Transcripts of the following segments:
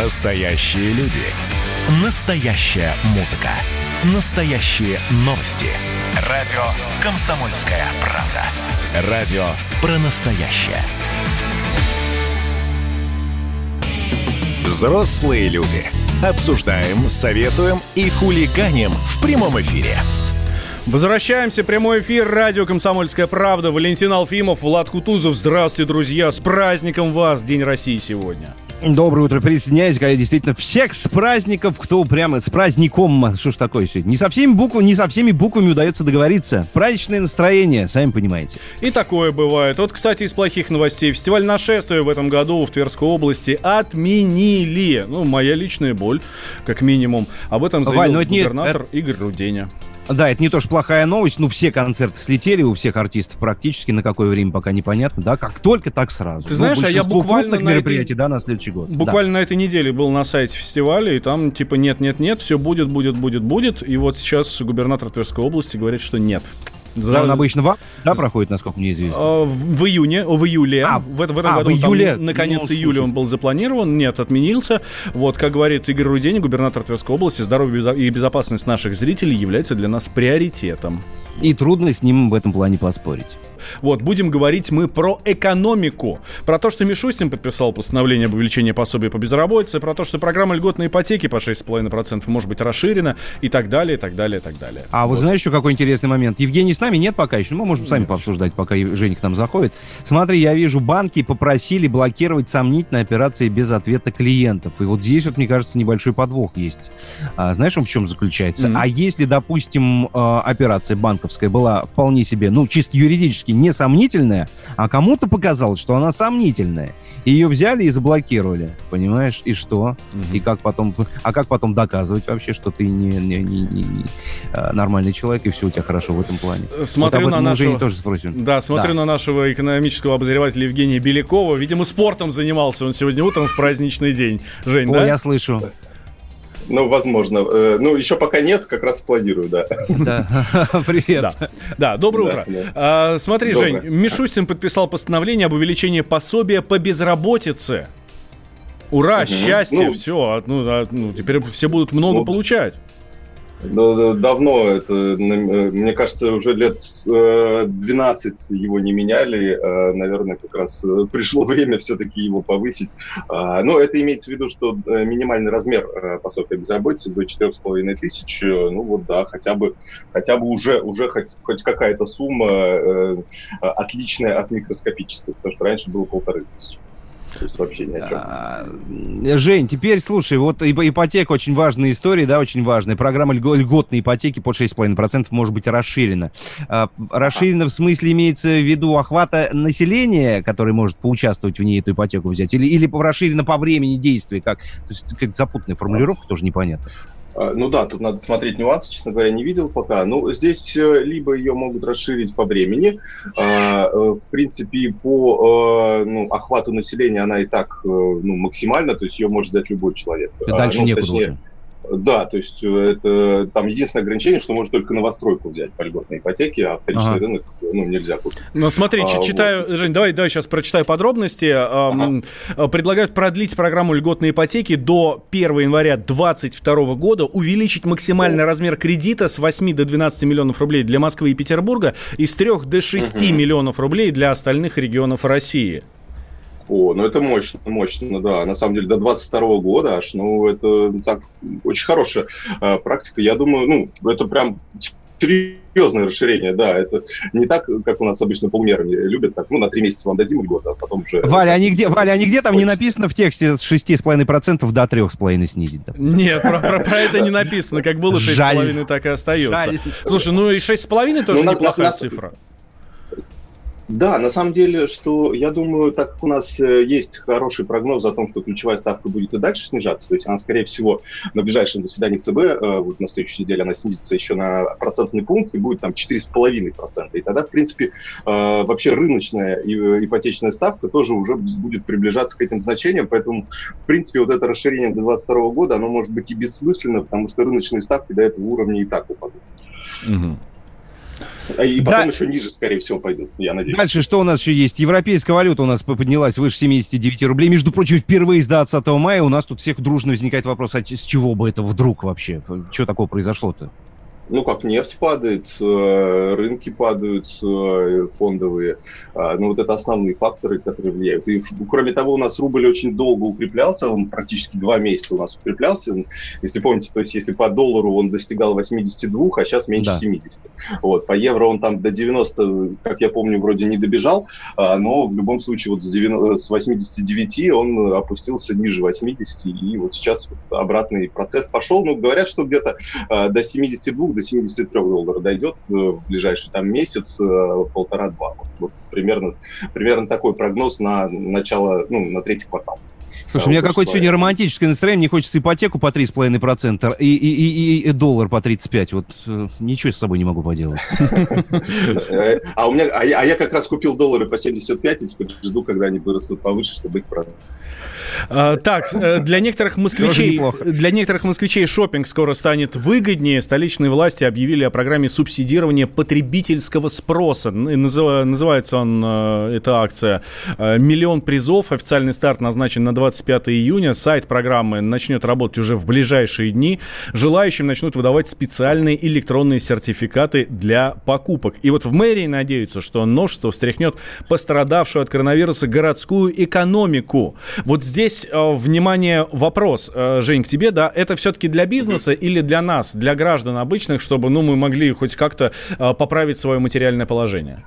Настоящие люди. Настоящая музыка. Настоящие новости. Радио «Комсомольская правда». Радио про настоящее. Взрослые люди. Обсуждаем, советуем и хулиганим в прямом эфире. Возвращаемся. Прямой эфир. Радио «Комсомольская правда». Валентин Алфимов, Влад Кутузов. Здравствуйте, друзья. С праздником вас. День России сегодня. Доброе утро, присоединяюсь, когда действительно всех с праздников, кто прямо с праздником, что ж такое сегодня, не со всеми буквами, не со всеми буквами удается договориться. Праздничное настроение, сами понимаете. И такое бывает. Вот, кстати, из плохих новостей. Фестиваль нашествия в этом году в Тверской области отменили. Ну, моя личная боль, как минимум. Об этом заявил Валь, ну, губернатор не... Игорь Руденя. Да, это не то, что плохая новость. Ну, все концерты слетели у всех артистов практически. На какое время пока непонятно, да? Как только, так сразу. Ты ну, знаешь, ну, а я буквально на мероприятий, этой... да, на следующий год. Буквально да. на этой неделе был на сайте фестиваля, и там типа нет-нет-нет, все будет, будет, будет, будет. И вот сейчас губернатор Тверской области говорит, что нет. За... Он обычно в да, проходит, насколько мне известно? А, в июне, в июле. А, в, в этом а, году в июле? Там, наконец ну, июля он был запланирован, нет, отменился. Вот, как говорит Игорь Рудень, губернатор Тверской области, здоровье и безопасность наших зрителей является для нас приоритетом. И трудно с ним в этом плане поспорить. Вот, будем говорить мы про экономику. Про то, что Мишустин подписал постановление об увеличении пособия по безработице, про то, что программа льготной ипотеки по 6,5% может быть расширена и так далее, и так далее, и так далее. А вот, вот знаешь еще какой интересный момент? Евгений с нами нет пока еще, мы можем сами нет. пообсуждать, пока Женя к нам заходит. Смотри, я вижу, банки попросили блокировать сомнительные операции без ответа клиентов. И вот здесь вот, мне кажется, небольшой подвох есть. А, знаешь, он в чем заключается? Mm-hmm. А если, допустим, а, операция банковская была вполне себе, ну, чисто юридически несомнительная, а кому-то показалось, что она сомнительная. Ее взяли и заблокировали, понимаешь? И что? Угу. И как потом... А как потом доказывать вообще, что ты не, не, не, не, не а, нормальный человек, и все у тебя хорошо в этом плане? Смотрю вот на нашего... тоже спросим. Да, смотрю да. на нашего экономического обозревателя Евгения Белякова. Видимо, спортом занимался он сегодня утром в праздничный день. Жень, О, да? я слышу. Ну, возможно. Э, ну, еще пока нет, как раз планирую, да. Да, привет. Да, да доброе утро. А, смотри, Жень, Мишустин подписал постановление об увеличении пособия по безработице. Ура, счастье, ну, все. А, ну, а, ну, теперь все будут много ну, получать. Давно это, мне кажется, уже лет 12 э, его не меняли. Э, наверное, как раз э, пришло время все-таки его повысить. А, но это имеется в виду, что минимальный размер пособия безработицы до 4,5 тысяч, ну вот да, хотя бы, хотя бы уже, уже хоть, хоть какая-то сумма отличная от микроскопической, потому что раньше было полторы тысячи. Есть вообще ни о чем. А, Жень, теперь слушай, вот ипотека очень важная история, да, очень важная. Программа льготной ипотеки под 6,5% может быть расширена. А, расширена в смысле имеется в виду охвата населения, который может поучаствовать в ней эту ипотеку взять, или, или расширена по времени действия, как, то есть, как запутанная формулировка, тоже непонятно. А, ну да, тут надо смотреть нюансы, честно говоря, не видел пока. Ну, здесь э, либо ее могут расширить по времени. А, э, в принципе, по э, ну, охвату населения она и так ну, максимальна, то есть ее может взять любой человек. Дальше ну, некуда точнее, уже. Да, то есть э, это там единственное ограничение, что можно только новостройку взять по льготной ипотеке, а вторичный ага. рынок ну, нельзя купить. Ну смотри, а, читаю, вот. Жень, давай, давай сейчас прочитаю подробности. Ага. Предлагают продлить программу льготной ипотеки до 1 января 2022 года, увеличить максимальный О. размер кредита с 8 до 12 миллионов рублей для Москвы и Петербурга и с 3 до 6 угу. миллионов рублей для остальных регионов России. О, ну это мощно, мощно, да. На самом деле до 22 года аж, ну это так, очень хорошая э, практика. Я думаю, ну это прям серьезное расширение, да, это не так, как у нас обычно полмерами любят, так, ну, на три месяца вам дадим год, а потом уже... Валя, а нигде, Валя, а нигде там не написано в тексте с 6,5% до 3,5% снизить? Да? Нет, про, про, про это не написано, как было 6,5, так и остается. Жаль. Слушай, ну и 6,5 тоже ну, неплохая на, цифра. Да, на самом деле, что я думаю, так как у нас э, есть хороший прогноз о том, что ключевая ставка будет и дальше снижаться, то есть она, скорее всего, на ближайшем заседании ЦБ, э, вот на следующей неделе она снизится еще на процентный пункт и будет там 4,5%. И тогда, в принципе, э, вообще рыночная ипотечная ставка тоже уже будет приближаться к этим значениям, поэтому, в принципе, вот это расширение до 2022 года, оно может быть и бессмысленно, потому что рыночные ставки до этого уровня и так упадут. Угу. И потом да. еще ниже, скорее всего, пойдут, я надеюсь. Дальше что у нас еще есть? Европейская валюта у нас поднялась выше 79 рублей. Между прочим, впервые с 20 мая у нас тут всех дружно возникает вопрос, а с чего бы это вдруг вообще? Что такого произошло-то? Ну, как нефть падает, э, рынки падают э, фондовые. А, ну, вот это основные факторы, которые влияют. И, кроме того, у нас рубль очень долго укреплялся, он практически два месяца у нас укреплялся. Если помните, то есть если по доллару он достигал 82, а сейчас меньше да. 70. Вот, по евро он там до 90, как я помню, вроде не добежал, а, но в любом случае вот с, 90, с 89 он опустился ниже 80, и вот сейчас обратный процесс пошел. Ну, говорят, что где-то а, до 72 до 73 долларов дойдет э, в ближайший там месяц, э, полтора-два. Вот, вот примерно, примерно такой прогноз на начало, ну, на третий квартал. Слушай, у меня какое-то сегодня романтическое настроение, мне хочется ипотеку по 3,5% и, и, и, и доллар по 35. Вот э, ничего с собой не могу поделать. А у меня, а я, а я как раз купил доллары по 75 и теперь жду, когда они вырастут повыше, чтобы их продать. А, так, э, для некоторых москвичей, для некоторых москвичей шопинг скоро станет выгоднее. Столичные власти объявили о программе субсидирования потребительского спроса. Называется он, э, эта акция, «Миллион призов». Официальный старт назначен на 25 июня. Сайт программы начнет работать уже в ближайшие дни. Желающим начнут выдавать специальные электронные сертификаты для покупок. И вот в мэрии надеются, что множество встряхнет пострадавшую от коронавируса городскую экономику. Вот здесь, э, внимание, вопрос, э, Жень, к тебе, да, это все-таки для бизнеса или для нас, для граждан обычных, чтобы, ну, мы могли хоть как-то э, поправить свое материальное положение?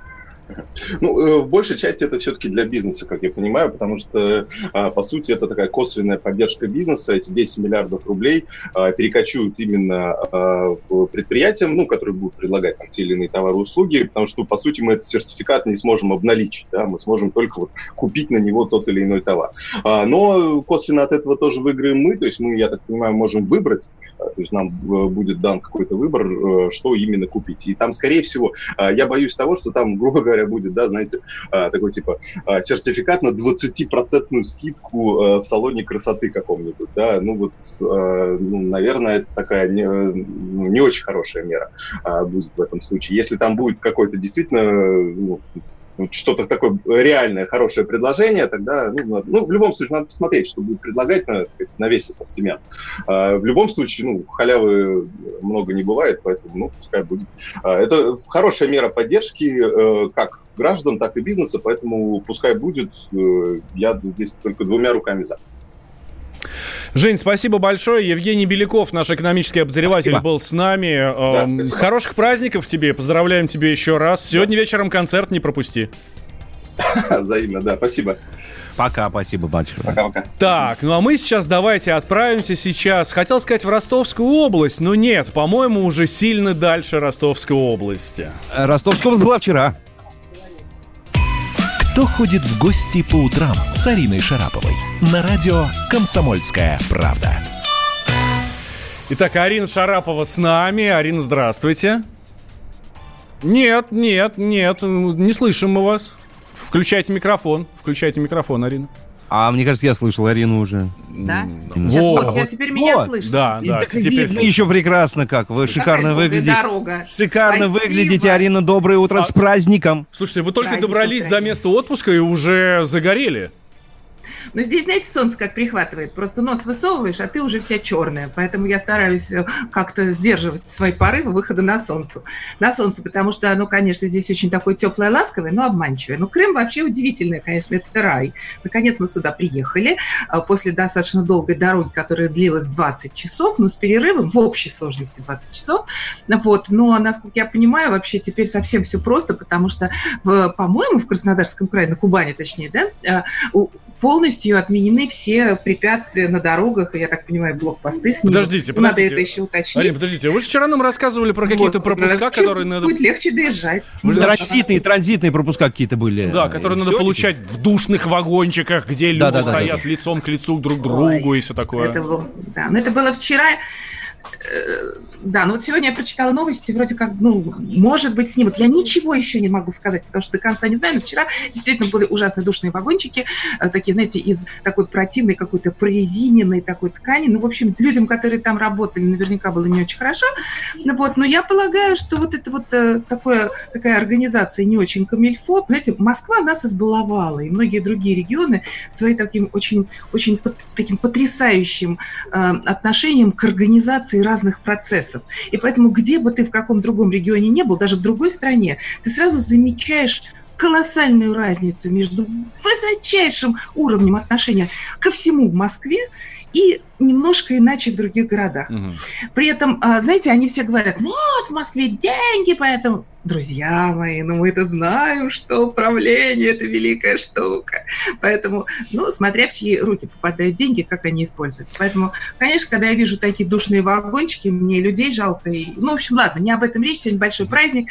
Ну, э, в большей части это все-таки для бизнеса, как я понимаю, потому что, а, по сути, это такая косвенная поддержка бизнеса. Эти 10 миллиардов рублей а, перекочуют именно а, предприятиям, ну, которые будут предлагать там, те или иные товары и услуги, потому что, по сути, мы этот сертификат не сможем обналичить, да, мы сможем только вот купить на него тот или иной товар. Но косвенно от этого тоже выиграем мы, то есть мы, я так понимаю, можем выбрать, то есть нам э, будет дан какой-то выбор, э, что именно купить. И там, скорее всего, я боюсь того, что там, грубо говоря, будет, да, знаете, такой типа сертификат на 20% скидку в салоне красоты каком-нибудь, да, ну вот, ну, наверное, это такая не, ну, не очень хорошая мера будет в этом случае. Если там будет какой-то действительно ну, что-то такое реальное, хорошее предложение, тогда, ну, ну, в любом случае, надо посмотреть, что будет предлагать на, сказать, на весь ассортимент. А, в любом случае, ну, халявы много не бывает, поэтому, ну, пускай будет. А, это хорошая мера поддержки э, как граждан, так и бизнеса, поэтому пускай будет. Э, я здесь только двумя руками за. Жень, спасибо большое. Евгений Беляков, наш экономический обозреватель, спасибо. был с нами. Да, Хороших праздников тебе. Поздравляем тебя еще раз. Сегодня да. вечером концерт не пропусти. Взаимно, да. Спасибо. Пока, спасибо большое. Пока-пока. Так, ну а мы сейчас давайте отправимся сейчас. Хотел сказать в Ростовскую область, но нет, по-моему, уже сильно дальше Ростовской области. Ростовская область была вчера. Кто ходит в гости по утрам с Ариной Шараповой? На радио «Комсомольская правда». Итак, Арина Шарапова с нами. Арина, здравствуйте. Нет, нет, нет, не слышим мы вас. Включайте микрофон. Включайте микрофон, Арина. А мне кажется, я слышал Арину уже. Да? Сейчас вот, вот, я теперь меня вот. слышу. Да, да. И, теперь видно еще прекрасно как. Вы шикарно выглядите. Дорога. Шикарно Спасибо. выглядите, Арина. Доброе утро а, с праздником. Слушайте, вы только Праздник добрались до места отпуска и уже загорели. Но здесь, знаете, солнце как прихватывает. Просто нос высовываешь, а ты уже вся черная. Поэтому я стараюсь э, как-то сдерживать свои порывы выхода на солнце. На солнце, потому что оно, конечно, здесь очень такое теплое, ласковое, но обманчивое. Но Крым вообще удивительный, конечно, это рай. Наконец мы сюда приехали э, после достаточно долгой дороги, которая длилась 20 часов, но с перерывом в общей сложности 20 часов. Вот. Но, насколько я понимаю, вообще теперь совсем все просто, потому что, по-моему, в Краснодарском крае, на Кубани точнее, да, э, полностью отменены все препятствия на дорогах, и, я так понимаю, блокпосты снимут. Подождите, подождите. Надо это еще уточнить. Арина, подождите, вы же вчера нам рассказывали про какие-то вот, пропуска, которые надо... Будет легче доезжать. Вы же транзитные, транзитные пропуска какие-то были. Да, которые надо получать в душных вагончиках, где люди стоят лицом к лицу друг к другу и все такое. Это было, да, но это было вчера. Э, да, ну вот сегодня я прочитала новости, вроде как, ну, может быть, снимут. Я ничего еще не могу сказать, потому что до конца не знаю, но вчера действительно были ужасно душные вагончики, э, такие, знаете, из такой противной какой-то прорезиненной такой ткани. Ну, в общем, людям, которые там работали, наверняка было не очень хорошо. Ну, вот, но я полагаю, что вот это вот э, такое, такая организация не очень камильфо. Знаете, Москва нас избаловала, и многие другие регионы своим таким очень, очень таким потрясающим э, отношением к организации разных процессов. И поэтому где бы ты в каком другом регионе не был, даже в другой стране, ты сразу замечаешь колоссальную разницу между высочайшим уровнем отношения ко всему в Москве и немножко иначе в других городах. Угу. При этом, а, знаете, они все говорят, вот в Москве деньги, поэтому друзья мои, ну мы это знаем, что управление – это великая штука. Поэтому, ну, смотря в чьи руки попадают деньги, как они используются. Поэтому, конечно, когда я вижу такие душные вагончики, мне людей жалко. И, ну, в общем, ладно, не об этом речь. Сегодня большой праздник.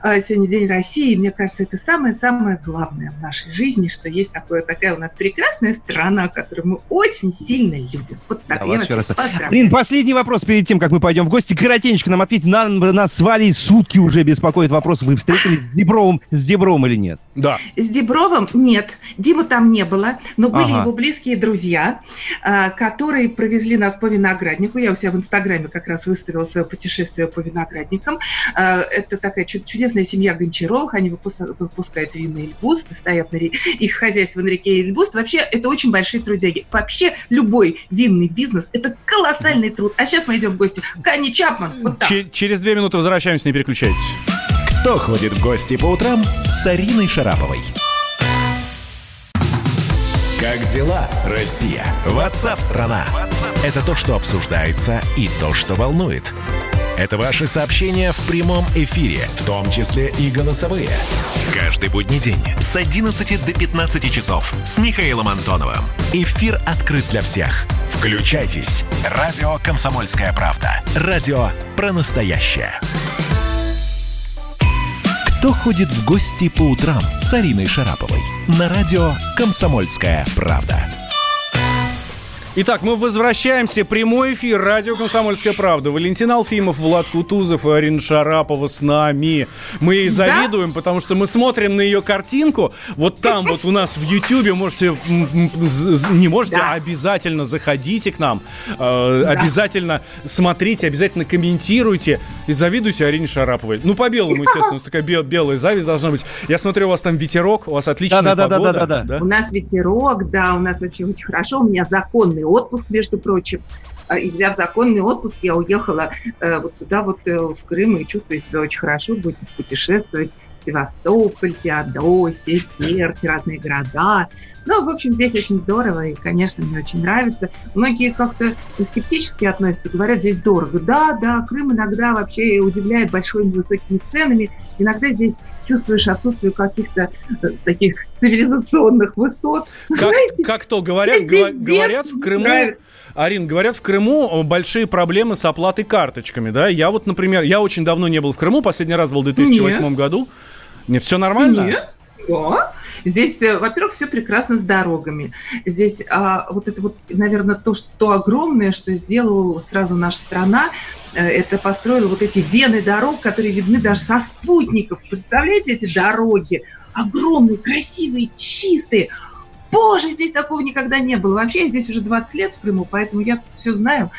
А, сегодня День России. Мне кажется, это самое-самое главное в нашей жизни, что есть такое, такая у нас прекрасная страна, которую мы очень сильно любим. Вот так, да, я вас еще раз... Блин, последний вопрос перед тем, как мы пойдем в гости. Коротенечко нам ответьте. На, нас свали сутки уже беспокоит вопрос, вы встретились с Дебровым, с Дебровым или нет? Да. С Дебровым нет. Дима там не было, но были ага. его близкие друзья, а, которые провезли нас по винограднику. Я у себя в Инстаграме как раз выставила свое путешествие по виноградникам. А, это такая чудесная семья Гончаровых. Они выпускают винный Эльбуст, стоят на их хозяйство на реке Эльбуст. Вообще, это очень большие трудяги. Вообще, любой винный бизнес – это колоссальный труд. А сейчас мы идем в гости к Анне Чапман. Вот Через две минуты возвращаемся, не переключайтесь. Кто ходит в гости по утрам с Ариной Шараповой? Как дела, Россия? Ватсап-страна! Это то, что обсуждается и то, что волнует. Это ваши сообщения в прямом эфире, в том числе и голосовые. Каждый будний день с 11 до 15 часов с Михаилом Антоновым. Эфир открыт для всех. Включайтесь. Радио «Комсомольская правда». Радио про настоящее. «Кто ходит в гости по утрам» с Ариной Шараповой на радио «Комсомольская правда». Итак, мы возвращаемся. Прямой эфир. Радио «Комсомольская правда». Валентин Алфимов, Влад Кутузов и Арина Шарапова с нами. Мы ей завидуем, да? потому что мы смотрим на ее картинку. Вот там вот у нас в Ютьюбе можете, не можете, да. а обязательно заходите к нам. Э, да. Обязательно смотрите, обязательно комментируйте. И завидуйте Арине Шараповой. Ну, по белому, естественно. Такая белая зависть должна быть. Я смотрю, у вас там ветерок, у вас отличная да, да, погода. Да, да, да, да, да. У нас ветерок, да, у нас очень, очень хорошо. У меня законный законный отпуск, между прочим. А, и взяв законный отпуск, я уехала э, вот сюда, вот э, в Крым, и чувствую себя очень хорошо, буду путешествовать. Севастополь, Феодосия, Керчь, разные города. Ну, в общем, здесь очень здорово, и, конечно, мне очень нравится. Многие как-то скептически относятся, говорят, здесь дорого. Да, да, Крым иногда вообще удивляет большими высокими ценами. Иногда здесь чувствуешь отсутствие каких-то э, таких цивилизационных высот. Как, Знаете, как то говорят, говорят в Крыму... Нравится. Арин, говорят, в Крыму большие проблемы с оплатой карточками, да? Я вот, например, я очень давно не был в Крыму, последний раз был в 2008 Нет. году. Не, все нормально? Нет. Да. Здесь, э, во-первых, все прекрасно с дорогами. Здесь а, вот это вот, наверное, то, что огромное, что сделала сразу наша страна, э, это построила вот эти вены дорог, которые видны даже со спутников. Представляете эти дороги? Огромные, красивые, чистые боже, здесь такого никогда не было. Вообще, я здесь уже 20 лет в Крыму, поэтому я тут все знаю,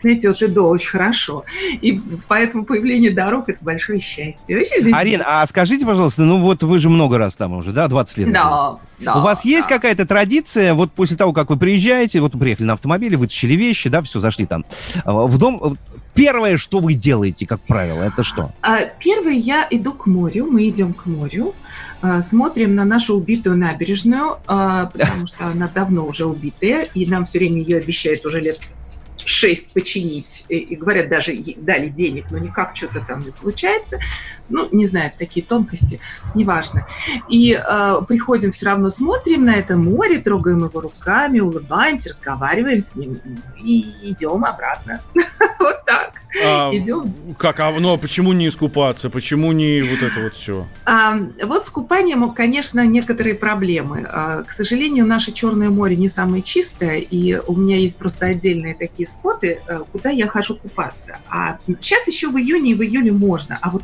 знаете, вот и до очень хорошо. И поэтому появление дорог – это большое счастье. Вообще здесь... Арин, а скажите, пожалуйста, ну вот вы же много раз там уже, да, 20 лет? Да, да. У вас есть да. какая-то традиция, вот после того, как вы приезжаете, вот вы приехали на автомобиле, вытащили вещи, да, все, зашли там в дом, первое, что вы делаете, как правило, это что? А, первое, я иду к морю, мы идем к морю, а, смотрим на нашу убитую набережную, потому что она давно уже убитая, и нам все время ее обещают уже лет шесть починить, и, говорят, даже дали денег, но никак что-то там не получается. Ну, не знаю, такие тонкости, неважно. И э, приходим, все равно смотрим на это море, трогаем его руками, улыбаемся, разговариваем с ним и идем обратно. Вот так. А, Идем. Как? А ну, а почему не искупаться? Почему не вот это вот все? А, вот с купанием, конечно, некоторые проблемы. А, к сожалению, наше Черное море не самое чистое, и у меня есть просто отдельные такие споты, э, куда я хожу купаться. А сейчас еще в июне и в июле можно. А вот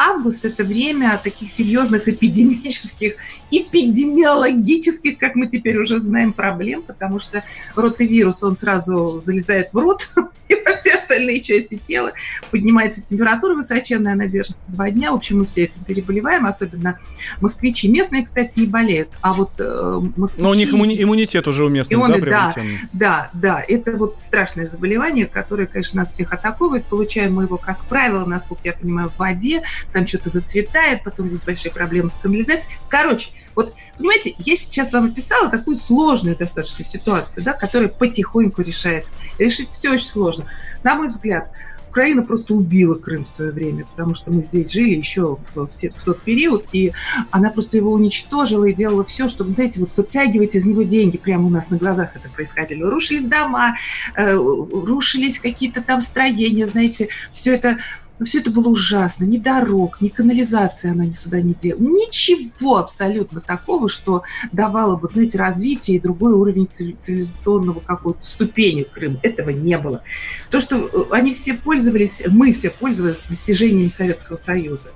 август – это время таких серьезных эпидемических, эпидемиологических, как мы теперь уже знаем, проблем, потому что ротовирус, он сразу залезает в рот и во все остальные части тела, поднимается температура высоченная, она держится два дня. В общем, мы все этим переболеваем, особенно москвичи. Местные, кстати, не болеют, а вот э, москвичи... Но у них иммуни- иммунитет уже у местных, да, да, да, да, это вот страшное заболевание, которое, конечно, нас всех атакует. Получаем мы его, как правило, насколько я понимаю, в воде, там что-то зацветает, потом здесь большие проблемы с канализацией. Короче, вот, понимаете, я сейчас вам описала такую сложную достаточно ситуацию, да, которая потихоньку решается. Решить все очень сложно. На мой взгляд, Украина просто убила Крым в свое время, потому что мы здесь жили еще в, в, в тот период, и она просто его уничтожила и делала все, чтобы, знаете, вот вытягивать из него деньги. Прямо у нас на глазах это происходило. Рушились дома, э, рушились какие-то там строения, знаете, все это но все это было ужасно. Ни дорог, ни канализации она ни сюда не делала. Ничего абсолютно такого, что давало бы, знаете, развитие и другой уровень цивилизационного какой-то ступени Крыма. Этого не было. То, что э, они все пользовались, мы все пользовались достижениями Советского Союза.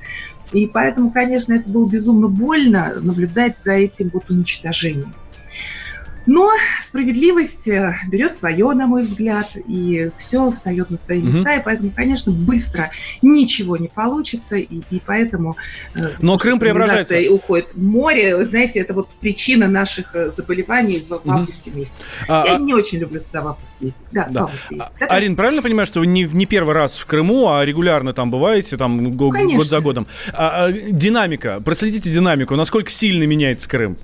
И поэтому, конечно, это было безумно больно наблюдать за этим вот уничтожением. Но справедливость э, берет свое, на мой взгляд, и все встает на свои места, угу. и поэтому, конечно, быстро ничего не получится, и, и поэтому... Э, Но Крым преображается. уходит в море, вы знаете, это вот причина наших э, заболеваний в, в августе месяце. А, Я а... не очень люблю туда в августе ездить. Да, да. в августе ездить. Это... Арин, правильно понимаю, что вы не, не первый раз в Крыму, а регулярно там бываете, там год, год за годом? А, а, динамика, проследите динамику, насколько сильно меняется Крым?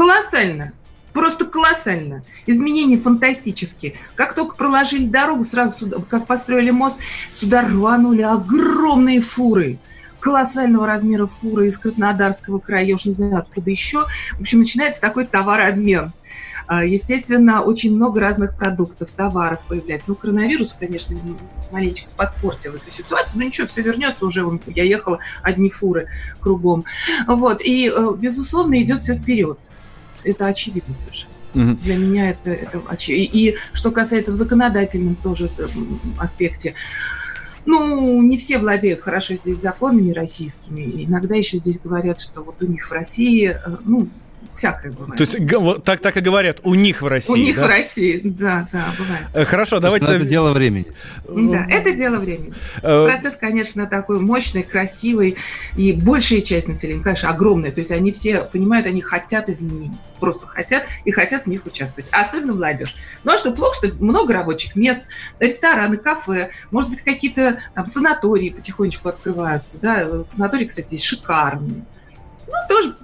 Колоссально. Просто колоссально. Изменения фантастические. Как только проложили дорогу, сразу сюда, как построили мост, сюда рванули огромные фуры. Колоссального размера фуры из Краснодарского края, я уж не знаю, откуда еще. В общем, начинается такой товарообмен. А, естественно, очень много разных продуктов, товаров появляется. Ну, коронавирус, конечно, маленечко подпортил эту ситуацию, но ничего, все вернется уже. Я ехала одни фуры кругом. Вот. И, э, безусловно, идет все вперед. Это очевидно совершенно. Угу. Для меня это, это очевидно. И, и что касается в законодательном тоже э, аспекте, ну, не все владеют хорошо здесь законами российскими. Иногда еще здесь говорят, что вот у них в России, э, ну, всякое бывает. То есть так, так и говорят, у них в России, У них да? в России, да, да, бывает. Э, хорошо, давайте... Это дело времени. Да, это дело времени. Э, Процесс, конечно, такой мощный, красивый, и большая часть населения, конечно, огромная, то есть они все понимают, они хотят изменений, просто хотят и хотят в них участвовать, особенно молодежь. Ну а что, плохо, что много рабочих мест, рестораны, кафе, может быть, какие-то там санатории потихонечку открываются, да, санатории, кстати, здесь шикарные. Ну, тоже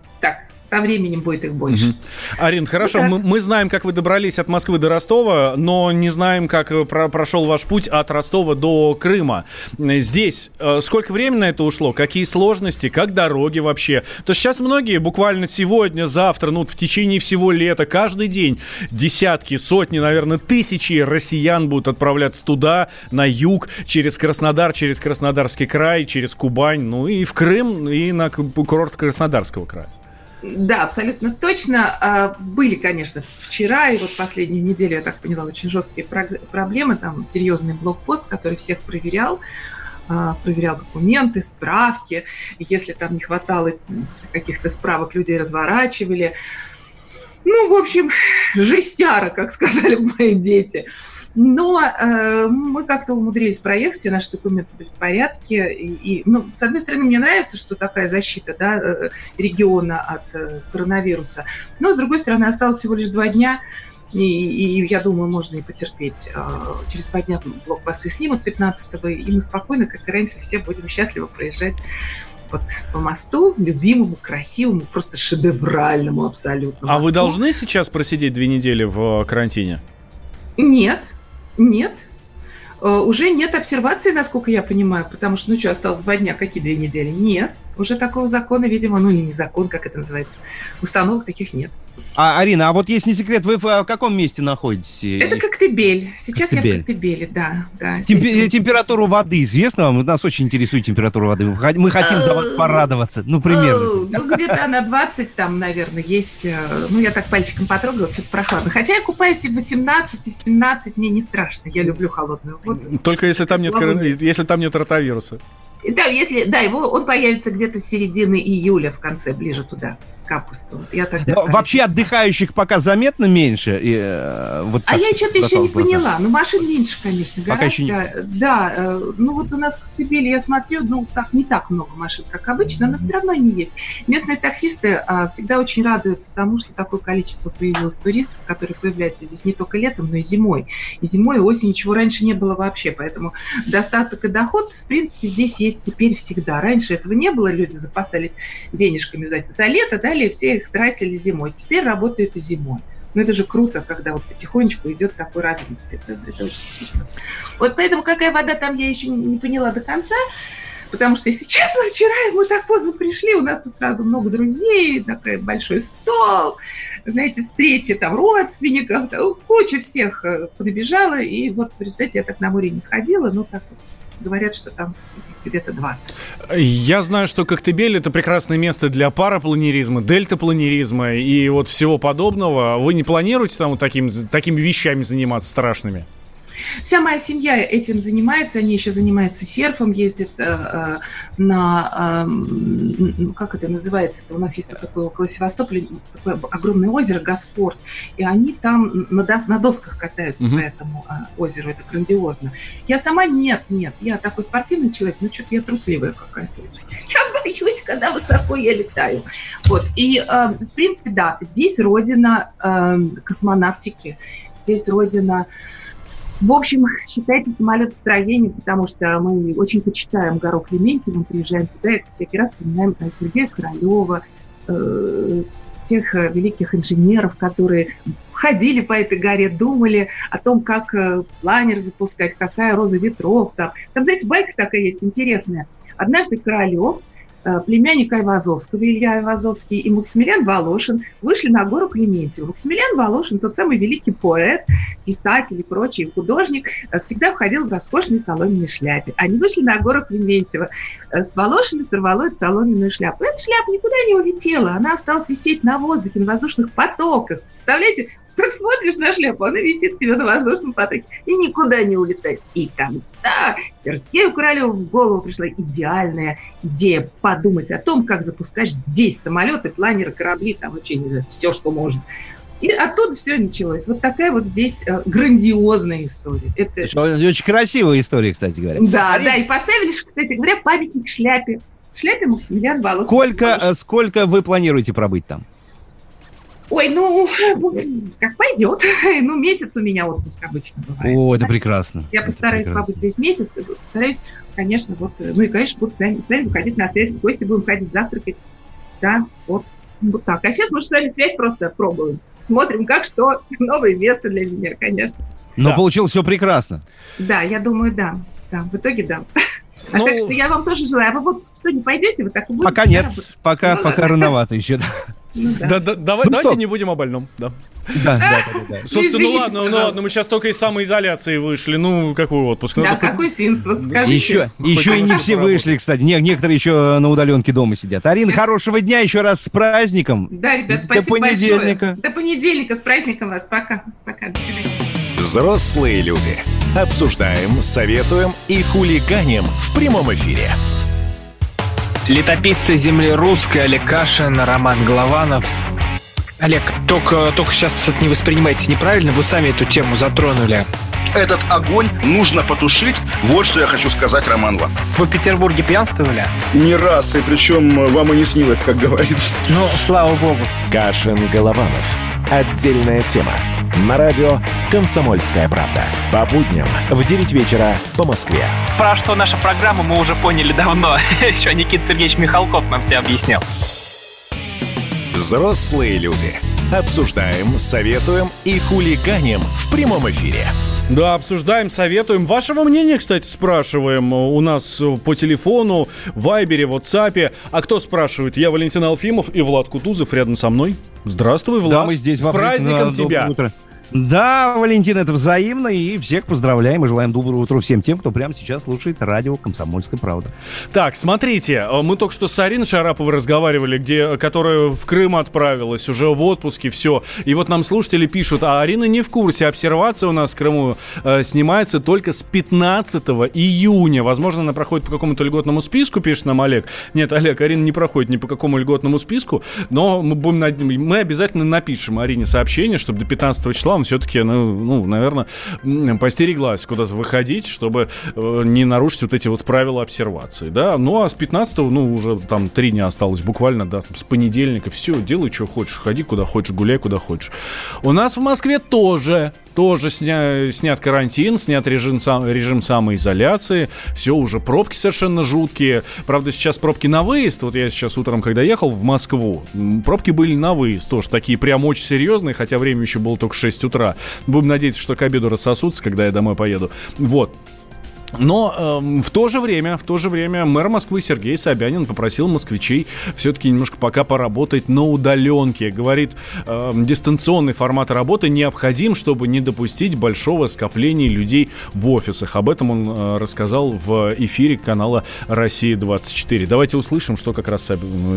со временем будет их больше. Угу. Арин, хорошо, мы, мы знаем, как вы добрались от Москвы до Ростова, но не знаем, как э, про прошел ваш путь от Ростова до Крыма. Здесь э, сколько времени на это ушло? Какие сложности? Как дороги вообще? То сейчас многие буквально сегодня, завтра, ну, в течение всего лета, каждый день десятки, сотни, наверное, тысячи россиян будут отправляться туда, на юг, через Краснодар, через Краснодарский край, через Кубань, ну и в Крым, и на курорт Краснодарского края. Да, абсолютно точно. А, были, конечно, вчера и вот последнюю неделю, я так поняла, очень жесткие проблемы. Там серьезный блокпост, который всех проверял а, проверял документы, справки. Если там не хватало каких-то справок, людей разворачивали. Ну, в общем, жестяра, как сказали мои дети. Но э, мы как-то умудрились проехать, и наши документы были в порядке. И, и, ну, с одной стороны, мне нравится, что такая защита да, э, региона от э, коронавируса. Но, с другой стороны, осталось всего лишь два дня. И, и я думаю, можно и потерпеть. Э, через два дня блокпосты снимут 15-го, и мы спокойно, как и раньше, все будем счастливо проезжать вот по мосту, любимому, красивому, просто шедевральному абсолютно. А мосту. вы должны сейчас просидеть две недели в карантине? Нет, нет. Э, уже нет обсервации, насколько я понимаю, потому что, ну что, осталось два дня, какие две недели? Нет. Уже такого закона, видимо, ну не закон, как это называется, установок таких нет. А, Арина, а вот если не секрет, вы в каком месте находитесь? Это Коктебель. Сейчас Коктебель. я в Коктебеле, да. да Темпе- Температуру воды известна вам? Нас очень интересует температура воды. Мы хотим за вас порадоваться. Ну, примерно. Ну, где-то она 20 там, наверное, есть. Э, ну, я так пальчиком потрогала, что-то прохладно. Хотя я купаюсь и в 18, и в 17, мне не страшно. Я люблю холодную воду. Только если там нет, если там нет ротавируса. Да, если, да, его, он появится где-то с середины июля в конце, ближе туда к августу. Я тогда Но вообще отдыхающих пока заметно меньше. И, э, вот а я что-то еще не поняла. Ну, машин меньше, конечно, гораздо. Пока еще не... Да, э, ну вот у нас в Коктебеле, я смотрю, ну, так, не так много машин, как обычно, но все равно они есть. Местные таксисты а, всегда очень радуются тому, что такое количество появилось туристов, которые появляются здесь не только летом, но и зимой. И зимой, и осенью ничего раньше не было вообще, поэтому достаток и доход, в принципе, здесь есть теперь всегда. Раньше этого не было, люди запасались денежками за, за лето, да, далее все их тратили зимой. Теперь работают и зимой. Но это же круто, когда вот потихонечку идет такой развитие. Это, это очень сильно. Вот поэтому какая вода там я еще не поняла до конца. Потому что, если честно, вчера мы так поздно пришли, у нас тут сразу много друзей, такой большой стол, знаете, встречи там родственников, куча всех э, подбежала, и вот в результате я так на море не сходила, но так вот говорят, что там где-то 20. Я знаю, что Коктебель – это прекрасное место для парапланеризма, дельтапланеризма и вот всего подобного. Вы не планируете там вот таким, такими вещами заниматься страшными? Вся моя семья этим занимается, они еще занимаются серфом, ездят э, э, на, э, как это называется, это у нас есть такое около Севастополя такое огромное озеро Гасфорд, и они там на, дос, на досках катаются угу. по этому э, озеру, это грандиозно. Я сама нет, нет, я такой спортивный человек, ну что-то я трусливая какая-то. Я боюсь, когда высоко я летаю. Вот, и э, в принципе, да, здесь родина э, космонавтики, здесь родина в общем, считайте самолетостроение, потому что мы очень почитаем гору Клементьева, мы приезжаем туда и всякий раз вспоминаем Сергея Королева, э, тех э, великих инженеров, которые ходили по этой горе, думали о том, как э, планер запускать, какая роза ветров там. Там, знаете, байка такая есть интересная. Однажды Королев – Э, племянник Айвазовского, Илья Айвазовский, и Максимилиан Волошин вышли на гору Клементьева. Максимилиан Волошин, тот самый великий поэт, писатель и прочий художник, э, всегда входил в роскошной соломенной шляпе. Они вышли на гору Клементьева. Э, с Волошиной сорвало эту соломенную шляпу. Эта шляпа никуда не улетела, она осталась висеть на воздухе, на воздушных потоках. Представляете, так смотришь на шляпу, она висит тебе на воздушном потоке и никуда не улетает. И тогда Сергею Королеву в голову пришла идеальная идея подумать о том, как запускать здесь самолеты, планеры, корабли, там вообще не знаю, все, что можно. И оттуда все началось. Вот такая вот здесь э, грандиозная история. Это... Очень, красивая история, кстати говоря. Да, а да, и поставили, кстати говоря, памятник шляпе. Шляпе Максимилиан Волос. Сколько, э, сколько вы планируете пробыть там? Ой, ну, как пойдет. Ну, месяц у меня отпуск обычно бывает. О, это прекрасно. Я это постараюсь прекрасно. побыть здесь месяц. Постараюсь, конечно, вот, ну и, конечно, буду с вами, с вами выходить на связь. В гости будем ходить завтракать. Да, вот, вот так. А сейчас мы с вами связь просто пробуем. Смотрим, как что. Новое место для меня, конечно. Но да. получилось все прекрасно. Да, я думаю, да. Да, в итоге да. А ну, так что я вам тоже желаю. А вы вот что, не пойдете? Вы так и будете? Пока нет. Пока, ну, пока да. рановато еще. Ну, да. Да, да, давай, ну, давайте что? не будем о больном. Да. Да, да, да, да. Собственно, ну ладно, ну ладно, мы сейчас только из самоизоляции вышли. Ну, какой отпуск? Да, какое свинство, скажите. Еще, еще и не все вышли, кстати. Не, некоторые еще на удаленке дома сидят. Арина, хорошего дня еще раз с праздником. Да, ребят, спасибо До понедельника. большое. До понедельника. С праздником вас. Пока. Пока. До свидания. Взрослые люди. Обсуждаем, советуем и хулиганим в прямом эфире. Летописцы земли русской Олег Кашин, Роман Голованов. Олег, только, только сейчас это не воспринимайте неправильно, вы сами эту тему затронули. Этот огонь нужно потушить. Вот что я хочу сказать, Роман вам. Вы в Петербурге пьянствовали? Не раз, и причем вам и не снилось, как говорится. Ну, слава богу. Кашин Голованов. Отдельная тема. На радио «Комсомольская правда». По будням в 9 вечера по Москве. Про что наша программа мы уже поняли давно. Еще Никита Сергеевич Михалков нам все объяснял. Взрослые люди. Обсуждаем, советуем и хулиганим в прямом эфире. Да, обсуждаем, советуем. Вашего мнения, кстати, спрашиваем у нас по телефону, в Вайбере, WhatsApp. А кто спрашивает? Я Валентин Алфимов и Влад Кутузов рядом со мной. Здравствуй, Влад. Да, мы здесь. С праздником тебя. Утро. Да, Валентин, это взаимно, и всех поздравляем и желаем доброго утра всем тем, кто прямо сейчас слушает радио «Комсомольская правда». Так, смотрите, э, мы только что с Ариной Шараповой разговаривали, где, которая в Крым отправилась, уже в отпуске, все. И вот нам слушатели пишут, а Арина не в курсе, обсервация у нас в Крыму э, снимается только с 15 июня. Возможно, она проходит по какому-то льготному списку, пишет нам Олег. Нет, Олег, Арина не проходит ни по какому льготному списку, но мы, будем, мы обязательно напишем Арине сообщение, чтобы до 15 числа он все-таки, ну, ну, наверное, постереглась куда-то выходить, чтобы э, не нарушить вот эти вот правила обсервации, да. Ну, а с 15 ну, уже там три дня осталось буквально, да, с понедельника. Все, делай, что хочешь, ходи куда хочешь, гуляй куда хочешь. У нас в Москве тоже тоже сня, снят карантин, снят режим, сам, режим самоизоляции. Все, уже пробки совершенно жуткие. Правда, сейчас пробки на выезд. Вот я сейчас утром, когда ехал в Москву, пробки были на выезд тоже такие прям очень серьезные, хотя время еще было только 6 утра. Будем надеяться, что к обеду рассосутся, когда я домой поеду. Вот. Но э, в то же время, в то же время мэр Москвы Сергей Собянин попросил москвичей все-таки немножко пока поработать на удаленке. Говорит, э, дистанционный формат работы необходим, чтобы не допустить большого скопления людей в офисах. Об этом он э, рассказал в эфире канала «Россия-24». Давайте услышим, что как раз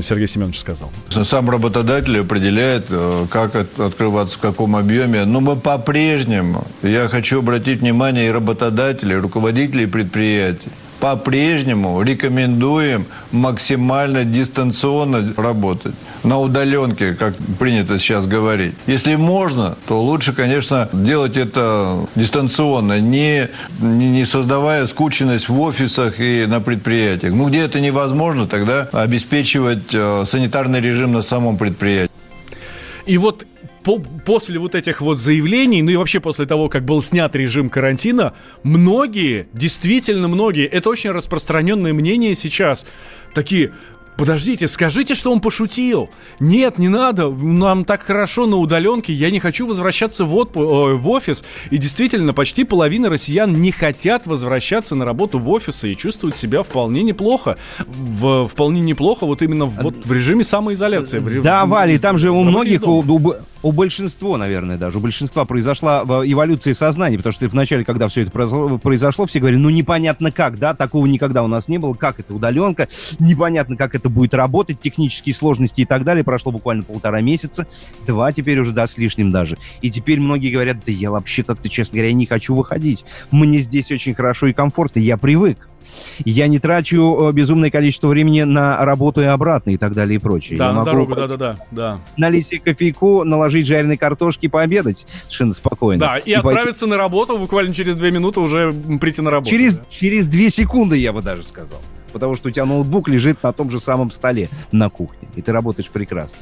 Сергей Семенович сказал. Сам работодатель определяет, э, как открываться, в каком объеме. Но мы по-прежнему, я хочу обратить внимание и работодателей, и руководителей предприятий. По-прежнему рекомендуем максимально дистанционно работать на удаленке, как принято сейчас говорить. Если можно, то лучше, конечно, делать это дистанционно, не, не создавая скученность в офисах и на предприятиях. Ну, где это невозможно, тогда обеспечивать э, санитарный режим на самом предприятии. И вот по после вот этих вот заявлений, ну и вообще после того, как был снят режим карантина, многие, действительно многие, это очень распространенное мнение сейчас, такие, Подождите, скажите, что он пошутил. Нет, не надо. Нам так хорошо на удаленке. Я не хочу возвращаться в, отпу- э, в офис. И действительно, почти половина россиян не хотят возвращаться на работу в офисы и чувствуют себя вполне неплохо. В, вполне неплохо вот именно в, вот, в режиме самоизоляции. Да, Вали, там же у многих, у, у, у большинства, наверное, даже, у большинства произошла эволюция сознания, потому что вначале, когда все это произошло, все говорили, ну непонятно как, да, такого никогда у нас не было, как это удаленка, непонятно, как это будет работать, технические сложности и так далее. Прошло буквально полтора месяца, два теперь уже, да, с лишним даже. И теперь многие говорят, да я вообще как-то, честно говоря, не хочу выходить. Мне здесь очень хорошо и комфортно, я привык. Я не трачу э, безумное количество времени на работу и обратно и так далее и прочее. Да, я на дорогу, да-да-да. да. Налить себе кофейку, наложить жареной картошки, пообедать совершенно спокойно. Да, и, и отправиться пойти... на работу буквально через две минуты уже прийти на работу. Через, да. через две секунды, я бы даже сказал потому что у тебя ноутбук лежит на том же самом столе на кухне, и ты работаешь прекрасно.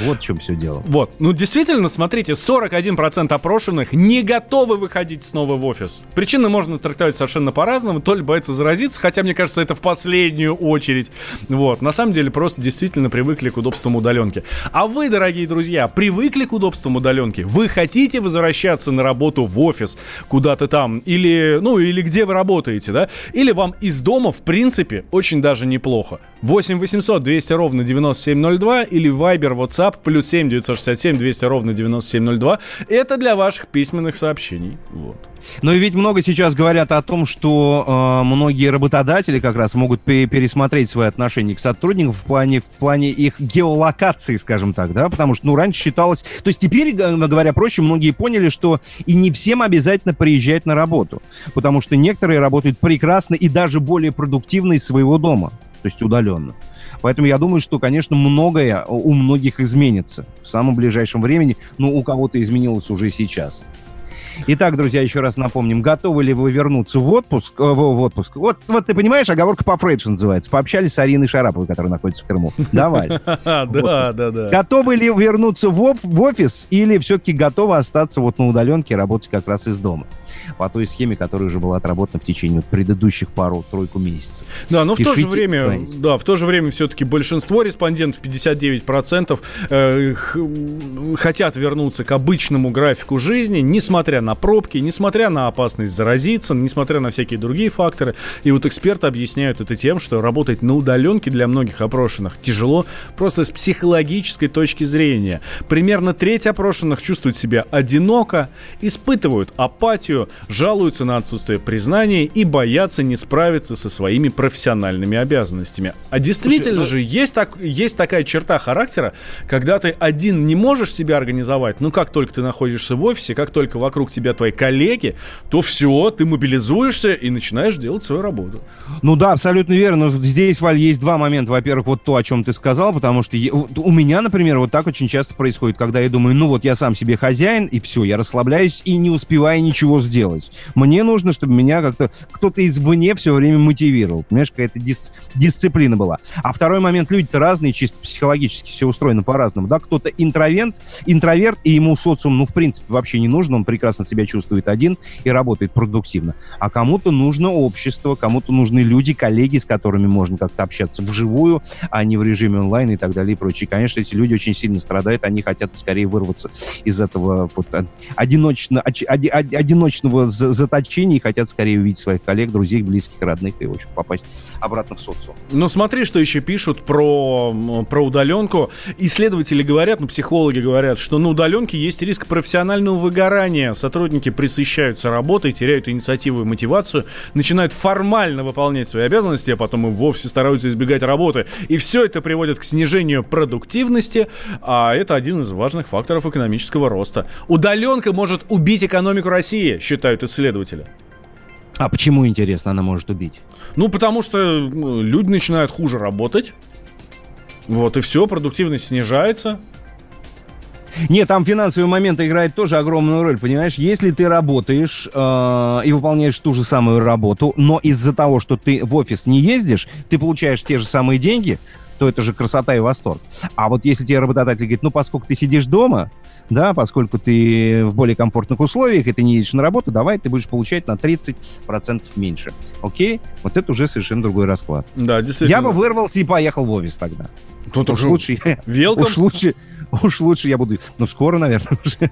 Вот в чем все дело. Вот. Ну, действительно, смотрите, 41% опрошенных не готовы выходить снова в офис. Причины можно трактовать совершенно по-разному. То ли боятся заразиться, хотя, мне кажется, это в последнюю очередь. Вот. На самом деле, просто действительно привыкли к удобствам удаленки. А вы, дорогие друзья, привыкли к удобствам удаленки? Вы хотите возвращаться на работу в офис куда-то там? Или, ну, или где вы работаете, да? Или вам из дома, в принципе, очень даже неплохо? 8 800 200 ровно 9702 или Viber, WhatsApp WhatsApp, плюс 7 967 200 ровно 9702. Это для ваших письменных сообщений. Вот. Но ведь много сейчас говорят о том, что э, многие работодатели как раз могут пересмотреть свои отношения к сотрудникам в плане, в плане их геолокации, скажем так, да, потому что, ну, раньше считалось... То есть теперь, говоря проще, многие поняли, что и не всем обязательно приезжать на работу, потому что некоторые работают прекрасно и даже более продуктивно из своего дома, то есть удаленно. Поэтому я думаю, что, конечно, многое у многих изменится в самом ближайшем времени, но у кого-то изменилось уже сейчас. Итак, друзья, еще раз напомним, готовы ли вы вернуться в отпуск? Э, в, отпуск? Вот, вот ты понимаешь, оговорка по Фрейду называется. Пообщались с Ариной Шараповой, которая находится в Крыму. Давай. Да, да, да. Готовы ли вернуться в офис или все-таки готовы остаться вот на удаленке и работать как раз из дома? По той схеме, которая уже была отработана в течение предыдущих пару-тройку месяцев. Да, но в то же время, да, в то же время все-таки большинство респондентов, 59%, э, хотят вернуться к обычному графику жизни, несмотря на пробки, несмотря на опасность заразиться, несмотря на всякие другие факторы. И вот эксперты объясняют это тем, что работать на удаленке для многих опрошенных тяжело просто с психологической точки зрения. Примерно треть опрошенных чувствует себя одиноко, испытывают апатию, жалуются на отсутствие признания и боятся не справиться со своими профессиональными обязанностями. А действительно Слушай, ну... же есть, так, есть такая черта характера, когда ты один не можешь себя организовать, но как только ты находишься в офисе, как только вокруг тебя твои коллеги, то все, ты мобилизуешься и начинаешь делать свою работу. Ну да, абсолютно верно. Но здесь, Валь, есть два момента. Во-первых, вот то, о чем ты сказал, потому что у меня, например, вот так очень часто происходит, когда я думаю, ну вот я сам себе хозяин, и все, я расслабляюсь и не успеваю ничего сделать. Мне нужно, чтобы меня как-то кто-то извне все время мотивировал. Понимаешь, какая-то дис дисциплина была. А второй момент, люди-то разные, чисто психологически все устроено по-разному, да, кто-то интроверт, интроверт, и ему социум, ну, в принципе, вообще не нужен, он прекрасно себя чувствует один и работает продуктивно. А кому-то нужно общество, кому-то нужны люди, коллеги, с которыми можно как-то общаться вживую, а не в режиме онлайн и так далее и прочее. Конечно, эти люди очень сильно страдают, они хотят скорее вырваться из этого вот одиночно, одиночного заточения и хотят скорее увидеть своих коллег, друзей, близких, родных и, в общем, попасть обратно в социум. Ну, смотри, что еще пишут про, про удаленку. Исследователи говорят, ну, психологи говорят, что на удаленке есть риск профессионального выгорания. Сотрудники присыщаются работой, теряют инициативу и мотивацию, начинают формально выполнять свои обязанности, а потом и вовсе стараются избегать работы. И все это приводит к снижению продуктивности, а это один из важных факторов экономического роста. Удаленка может убить экономику России, считают исследователи. А почему, интересно, она может убить? Ну, потому что ну, люди начинают хуже работать. Вот, и все, продуктивность снижается. Нет, там финансовый момент играет тоже огромную роль, понимаешь? Если ты работаешь э, и выполняешь ту же самую работу, но из-за того, что ты в офис не ездишь, ты получаешь те же самые деньги, то это же красота и восторг. А вот если тебе работодатель говорит, ну, поскольку ты сидишь дома, да, поскольку ты в более комфортных условиях, и ты не едешь на работу, давай ты будешь получать на 30% меньше. Окей? Вот это уже совершенно другой расклад. Да, действительно. Я бы вырвался и поехал в офис тогда. Тут уж лучше, уж лучше, Уж лучше я буду... Ну, скоро, наверное, уже.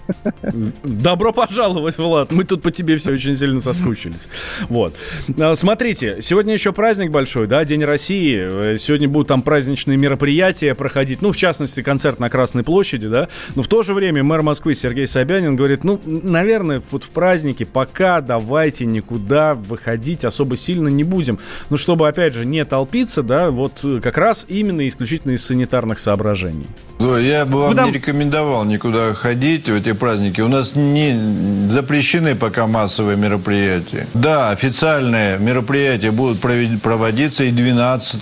Добро пожаловать, Влад. Мы тут по тебе все очень сильно соскучились. Вот. А, смотрите, сегодня еще праздник большой, да, День России. Сегодня будут там праздничные мероприятия проходить. Ну, в частности, концерт на Красной площади, да. Но в то же время мэр Москвы Сергей Собянин говорит, ну, наверное, вот в празднике пока давайте никуда выходить особо сильно не будем. Ну, чтобы, опять же, не толпиться, да, вот как раз именно исключительно из санитарных соображений. Я бы вам не рекомендовал никуда ходить в эти праздники. У нас не запрещены пока массовые мероприятия. Да, официальные мероприятия будут проводиться и 12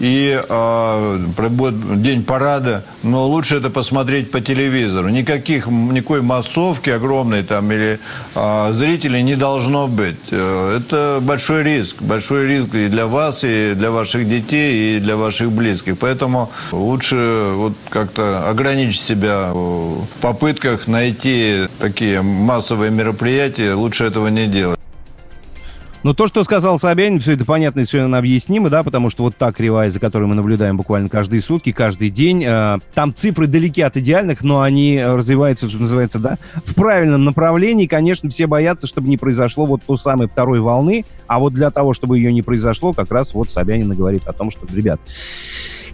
и э, будет день парада, но лучше это посмотреть по телевизору. Никаких, никакой массовки огромной там или э, зрителей не должно быть. Э, это большой риск, большой риск и для вас, и для ваших детей, и для ваших близких. Поэтому лучше вот как-то ограничить себя в попытках найти такие массовые мероприятия, лучше этого не делать. Но то, что сказал Собянин, все это понятно и совершенно объяснимо, да, потому что вот та кривая, за которой мы наблюдаем буквально каждые сутки, каждый день, э, там цифры далеки от идеальных, но они развиваются, что называется, да, в правильном направлении. Конечно, все боятся, чтобы не произошло вот той самой второй волны, а вот для того, чтобы ее не произошло, как раз вот Собянин говорит о том, что, ребят,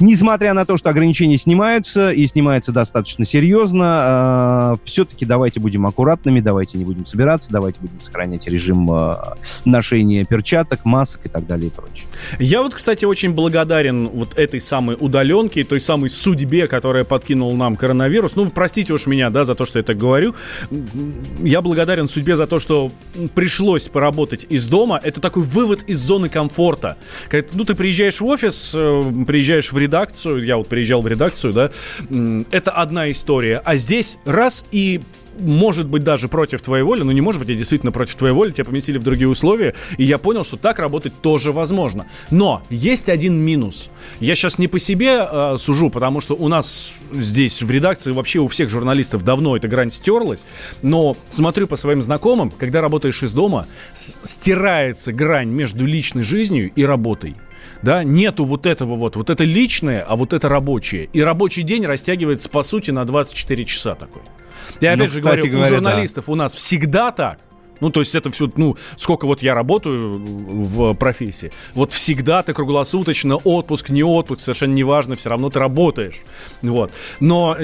Несмотря на то, что ограничения снимаются, и снимаются достаточно серьезно, э, все-таки давайте будем аккуратными, давайте не будем собираться, давайте будем сохранять режим э, ношения перчаток, масок и так далее и прочее. Я вот, кстати, очень благодарен вот этой самой удаленке, той самой судьбе, которая подкинул нам коронавирус. Ну, простите уж меня, да, за то, что я так говорю. Я благодарен судьбе за то, что пришлось поработать из дома. Это такой вывод из зоны комфорта. Когда, ну, ты приезжаешь в офис, э, приезжаешь в редакцию, редакцию, я вот приезжал в редакцию, да, это одна история. А здесь раз и может быть, даже против твоей воли, но не может быть, я действительно против твоей воли, тебя поместили в другие условия, и я понял, что так работать тоже возможно. Но есть один минус. Я сейчас не по себе э, сужу, потому что у нас здесь в редакции вообще у всех журналистов давно эта грань стерлась, но смотрю по своим знакомым, когда работаешь из дома, стирается грань между личной жизнью и работой да, нету вот этого вот, вот это личное, а вот это рабочее. И рабочий день растягивается, по сути, на 24 часа такой. Я Ну, опять же кстати говорю, говоря, у да. журналистов у нас всегда так. Ну, то есть это все, ну, сколько вот я работаю в профессии, вот всегда ты круглосуточно, отпуск, не отпуск, совершенно неважно, все равно ты работаешь, вот. Но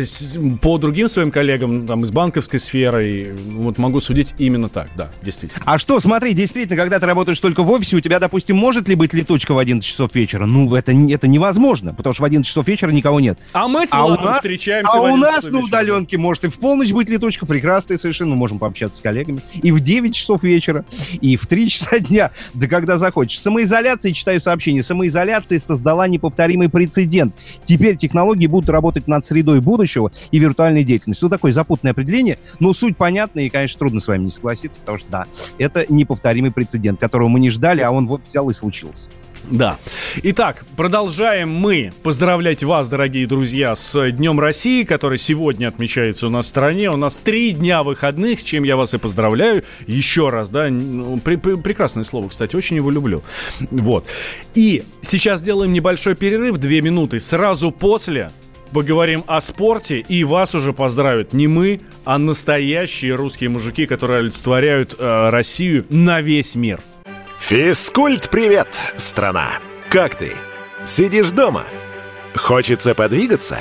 по другим своим коллегам, там, из банковской сферы, вот могу судить именно так, да, действительно. А что, смотри, действительно, когда ты работаешь только в офисе, у тебя, допустим, может ли быть летучка в 11 часов вечера? Ну, это, это невозможно, потому что в 11 часов вечера никого нет. А мы с А у нас- встречаемся А у 11 нас на удаленке может и в полночь быть летучка, прекрасная совершенно, мы можем пообщаться с коллегами. И в 9 часов вечера, и в 3 часа дня, да когда захочешь. Самоизоляция, читаю сообщение, самоизоляция создала неповторимый прецедент. Теперь технологии будут работать над средой будущего и виртуальной деятельностью. Ну, такое запутанное определение, но суть понятна, и, конечно, трудно с вами не согласиться, потому что, да, это неповторимый прецедент, которого мы не ждали, а он вот взял и случился. Да. Итак, продолжаем мы поздравлять вас, дорогие друзья, с Днем России, который сегодня отмечается у нас в стране. У нас три дня выходных, с чем я вас и поздравляю. Еще раз, да, ну, пре- пре- прекрасное слово, кстати, очень его люблю. Вот. И сейчас делаем небольшой перерыв, две минуты. Сразу после поговорим о спорте, и вас уже поздравят не мы, а настоящие русские мужики, которые олицетворяют э, Россию на весь мир. Физкульт-привет, страна! Как ты? Сидишь дома? Хочется подвигаться?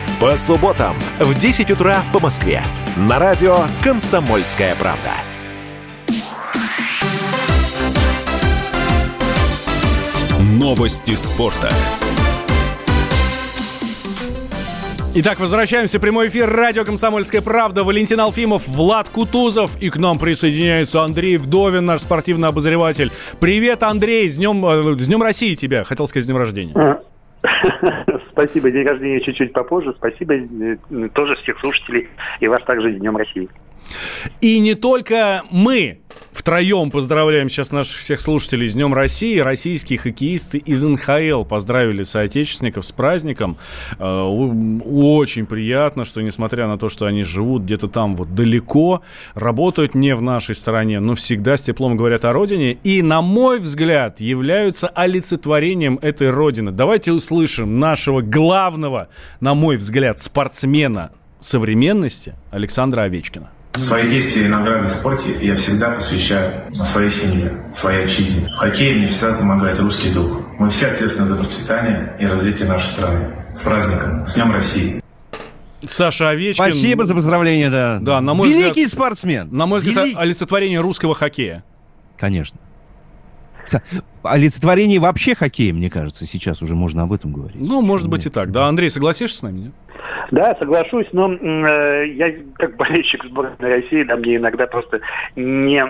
По субботам в 10 утра по Москве. На радио «Комсомольская правда». Новости спорта. Итак, возвращаемся. Прямой эфир. Радио «Комсомольская правда». Валентин Алфимов, Влад Кутузов. И к нам присоединяется Андрей Вдовин, наш спортивный обозреватель. Привет, Андрей. С Днем, э, с Днем России тебя. Хотел сказать с Днем рождения. Спасибо, день рождения чуть-чуть попозже. Спасибо э, тоже всех слушателей и вас также с Днем России. И не только мы втроем поздравляем сейчас наших всех слушателей с Днем России. Российские хоккеисты из НХЛ поздравили соотечественников с праздником. Э, Очень приятно, что несмотря на то, что они живут где-то там вот далеко, работают не в нашей стране, но всегда с теплом говорят о родине. И, на мой взгляд, являются олицетворением этой родины. Давайте услышим нашего главного, на мой взгляд, спортсмена современности Александра Овечкина. Свои действия и награды в спорте я всегда посвящаю своей семье, своей отчизне. В хоккее мне всегда помогает русский дух. Мы все ответственны за процветание и развитие нашей страны. С праздником, с Днем России! Саша Овечкин. Спасибо за поздравление, да. Да, на мой Великий взгляд, спортсмен. на мой взгляд, Великий. олицетворение русского хоккея. Конечно. Олицетворение вообще хоккея, мне кажется, сейчас уже можно об этом говорить. Ну, может быть и так. Да, Андрей, согласишься с нами? нет? Да, соглашусь, но э, я как болельщик сборной России, да, мне иногда просто не,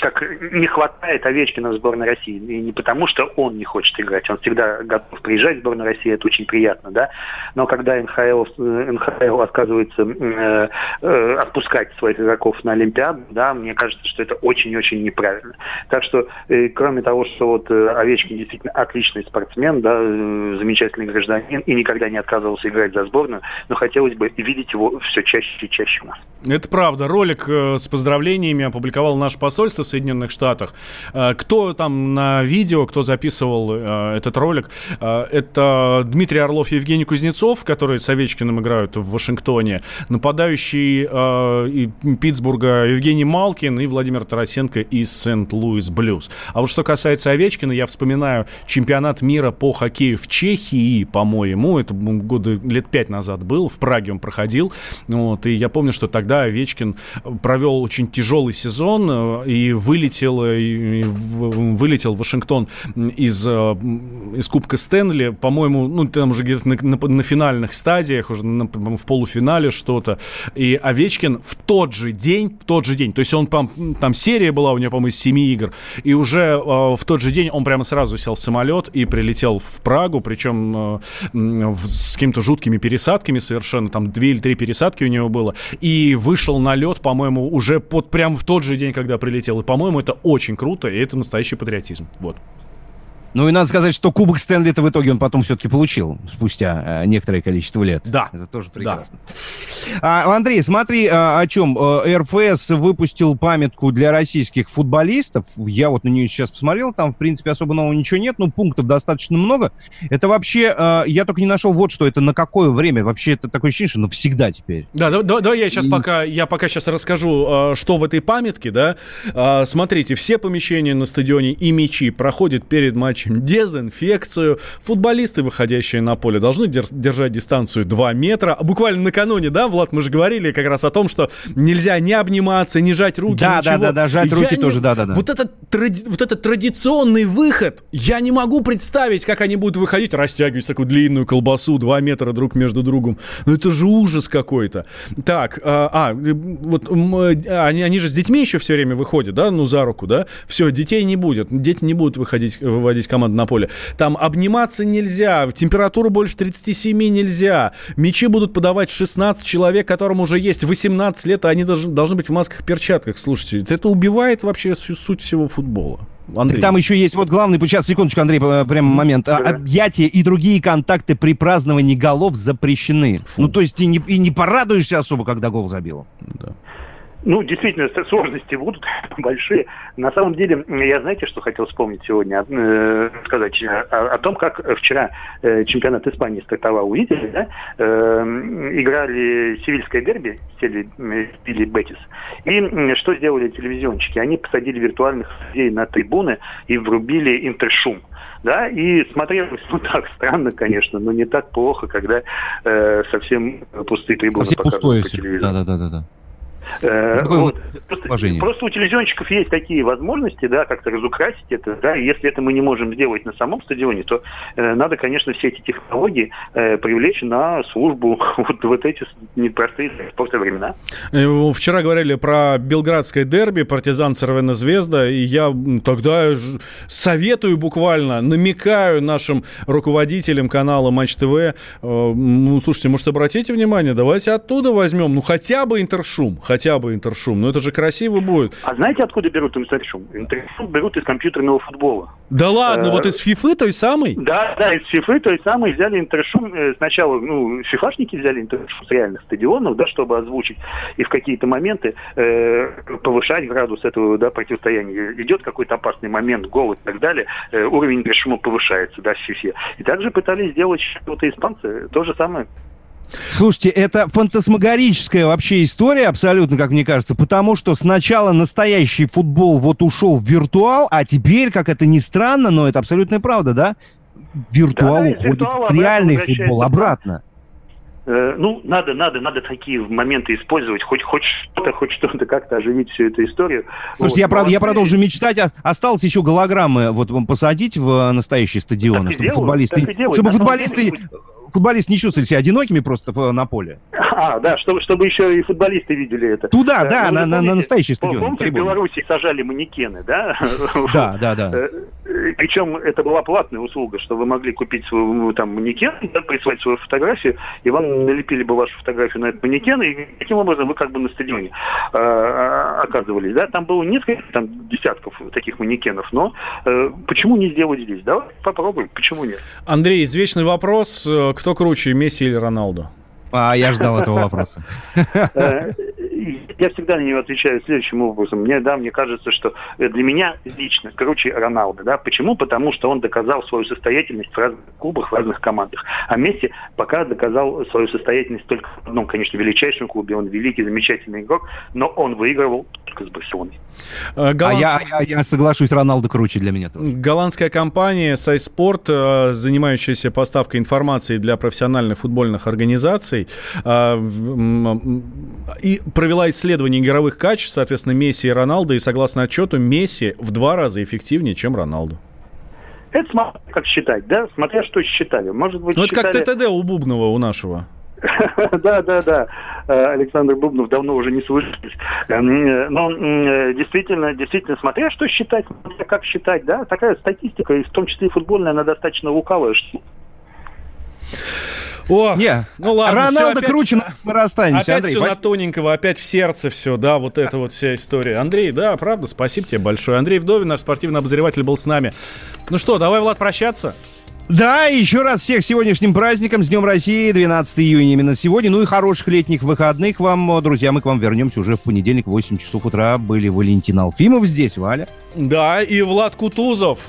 как, не хватает Овечкина в сборной России. И не потому, что он не хочет играть, он всегда готов приезжать в сборную России, это очень приятно, да. Но когда НХЛ, НХЛ отказывается э, э, отпускать своих игроков на Олимпиаду, да, мне кажется, что это очень-очень неправильно. Так что, э, кроме того, что вот э, Овечкин действительно отличный спортсмен, да, э, замечательный гражданин и никогда не отказывался играть за сборную, но хотелось бы видеть его все чаще и чаще у нас. Это правда. Ролик э, с поздравлениями опубликовал наше посольство в Соединенных Штатах. Э, кто там на видео, кто записывал э, этот ролик, это Дмитрий Орлов и Евгений Кузнецов, которые с Овечкиным играют в Вашингтоне, нападающий Питтсбурга Евгений Малкин и Владимир Тарасенко из Сент-Луис Блюз. А вот что касается Овечкина, я вспоминаю чемпионат мира по хоккею в Чехии, по-моему, это годы лет пять назад был, в Праге он проходил, вот, и я помню, что тогда Овечкин провел очень тяжелый сезон э, и вылетел, э, и вылетел в Вашингтон из, э, из Кубка Стэнли, по-моему, ну, там уже где-то на, на- на финальных стадиях, уже на- в полуфинале что-то, и Овечкин в тот же день, в тот же день, то есть он, пом- там серия была у него, по-моему, из семи игр, и уже э, в тот же день он прямо сразу сел в самолет и прилетел в Прагу, причем э, с какими-то жуткими пересадками, совершенно, там две или три пересадки у него было, и вышел на лед, по-моему, уже под, прям в тот же день, когда прилетел. И, по-моему, это очень круто, и это настоящий патриотизм. Вот. Ну и надо сказать, что Кубок Стэнли-то в итоге он потом все-таки получил спустя э, некоторое количество лет. Да. Это тоже прекрасно. Да. А, Андрей, смотри, а, о чем. Э, РФС выпустил памятку для российских футболистов. Я вот на нее сейчас посмотрел, там, в принципе, особо нового ничего нет, но пунктов достаточно много. Это вообще, э, я только не нашел вот что, это на какое время. Вообще это такое ощущение, что навсегда теперь. Да, давай, да, да, я сейчас и... пока, я пока сейчас расскажу, что в этой памятке, да. Смотрите, все помещения на стадионе и мячи проходят перед матчем матчем дезинфекцию. Футболисты, выходящие на поле, должны держать дистанцию 2 метра. Буквально накануне, да, Влад, мы же говорили как раз о том, что нельзя не обниматься, не жать руки, да, ничего. Да, да, да, жать руки я тоже, да, да, да. Вот этот, вот этот традиционный выход, я не могу представить, как они будут выходить, растягивать такую длинную колбасу, 2 метра друг между другом. Ну это же ужас какой-то. Так, а, а вот они, они же с детьми еще все время выходят, да, ну за руку, да? Все, детей не будет, дети не будут выходить, выводить команды на поле. Там обниматься нельзя, температуру больше 37 нельзя. Мячи будут подавать 16 человек, которым уже есть 18 лет, а они должны, должны быть в масках, перчатках. Слушайте, это убивает вообще суть всего футбола. Андрей. там еще есть вот главный, сейчас, секундочку, Андрей, прямо момент. Да. Объятия и другие контакты при праздновании голов запрещены. Фу. Ну, то есть и не, и не порадуешься особо, когда гол забил. Да. Ну, действительно, сложности будут большие. На самом деле, я знаете, что хотел вспомнить сегодня? Э, сказать о, о том, как вчера э, чемпионат Испании стартовал. Увидели, да? Э, играли севильское дерби, сели, пили Бетис. И что сделали телевизионщики? Они посадили виртуальных людей на трибуны и врубили интершум да, и смотрелось, ну так, странно, конечно, но не так плохо, когда э, совсем пустые трибуны совсем показывают пустое по телевизору. Да, да, да, да. Э, вот. просто, просто у телевизионщиков есть такие возможности, да, как-то разукрасить это, да, и если это мы не можем сделать на самом стадионе, то э, надо, конечно, все эти технологии э, привлечь на службу вот, вот эти непростые для спорта времена. Э, вчера говорили про белградское дерби, партизан Цервена Звезда, и я тогда советую буквально, намекаю нашим руководителям канала Матч ТВ, э, ну, слушайте, может, обратите внимание, давайте оттуда возьмем, ну, хотя бы интершум, хотя бы интершум. Но это же красиво будет. А знаете, откуда берут интершум? Интершум берут из компьютерного футбола. Да ладно, вот из фифы той самой? Да, да, из фифы той самой взяли интершум. Э, сначала, ну, фифашники взяли интершум с реальных стадионов, да, чтобы озвучить и в какие-то моменты э, повышать градус этого да, противостояния. Идет какой-то опасный момент, гол и так далее, э, уровень интершума повышается, да, в фифе. И также пытались сделать что-то испанцы. То же самое. Слушайте, это фантасмагорическая вообще история, абсолютно, как мне кажется, потому что сначала настоящий футбол вот ушел в виртуал, а теперь, как это ни странно, но это абсолютная правда, да? Виртуал да, уходит в реальный футбол обратно. Э, ну, надо, надо, надо такие моменты использовать, хоть, хоть что-то, хоть что-то как-то оживить всю эту историю. Слушайте, вот, я, я продолжу мечтать. А, осталось еще голограммы вот посадить в настоящие стадионы, чтобы делают, футболисты, чтобы футболисты, футболисты не чувствовали себя одинокими просто на поле. А, да, чтобы, чтобы еще и футболисты видели это. Туда, да, ну, на, на, на настоящий стадион. Помните, в Беларуси сажали манекены, да? Да, да, да. Э, Причем это была платная услуга, что вы могли купить свой ну, там манекен, да, прислать свою фотографию, и вам налепили бы вашу фотографию на этот манекен, и таким образом вы как бы на стадионе э, оказывались. Да? Там было несколько там, десятков таких манекенов, но э, почему не сделать здесь? Давай попробуем, почему нет? Андрей, извечный вопрос, кто круче, Месси или Роналду? А, я ждал этого вопроса. Э, я всегда на него отвечаю следующим образом. Мне, да, мне кажется, что для меня лично круче Роналду. Да? Почему? Потому что он доказал свою состоятельность в разных клубах, в разных командах. А Месси пока доказал свою состоятельность только в одном, конечно, величайшем клубе. Он великий, замечательный игрок, но он выигрывал только с Барселоной. Э, голландск... А я, я, я соглашусь, Роналду круче для меня тоже. Голландская компания Сайспорт, э, занимающаяся поставкой информации для профессиональных футбольных организаций, и провела исследование игровых качеств, соответственно, Месси и Роналду, и согласно отчету, Месси в два раза эффективнее, чем Роналду. Это смотря как считать, да? Смотря что считали. Может быть, ну, это считали... как ТТД у Бубнова, у нашего. Да, да, да. Александр Бубнов давно уже не слышались. Эм, но действительно, действительно, смотря что считать, как считать, да, такая статистика, в том числе и футбольная, она достаточно лукавая. Ох, Не, ну ладно. Роналдо опять- круче, но мы расстанемся. Опять Андрей, все на спасибо. тоненького, опять в сердце все, да, вот это вот вся история. Андрей, да, правда, спасибо тебе большое. Андрей Вдовин, наш спортивный обозреватель, был с нами. Ну что, давай, Влад, прощаться? Да, еще раз всех сегодняшним праздником, с Днем России, 12 июня именно сегодня. Ну и хороших летних выходных вам, друзья. Мы к вам вернемся уже в понедельник в 8 часов утра. Были Валентин Алфимов здесь, Валя. Да, и Влад Кутузов.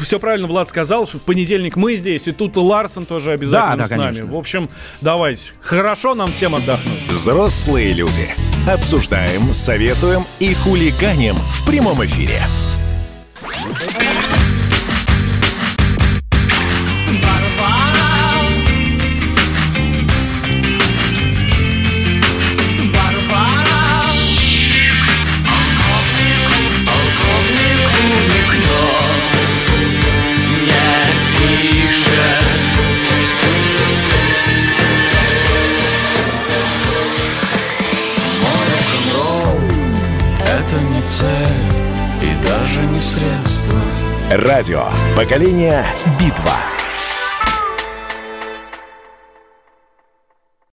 Все правильно Влад сказал, что в понедельник мы здесь, и тут Ларсон тоже обязательно Да, да, с нами. конечно. В общем, давайте. Хорошо нам всем отдохнуть. Взрослые люди. Обсуждаем, советуем и хулиганим в прямом эфире. Радио. Поколение. Битва.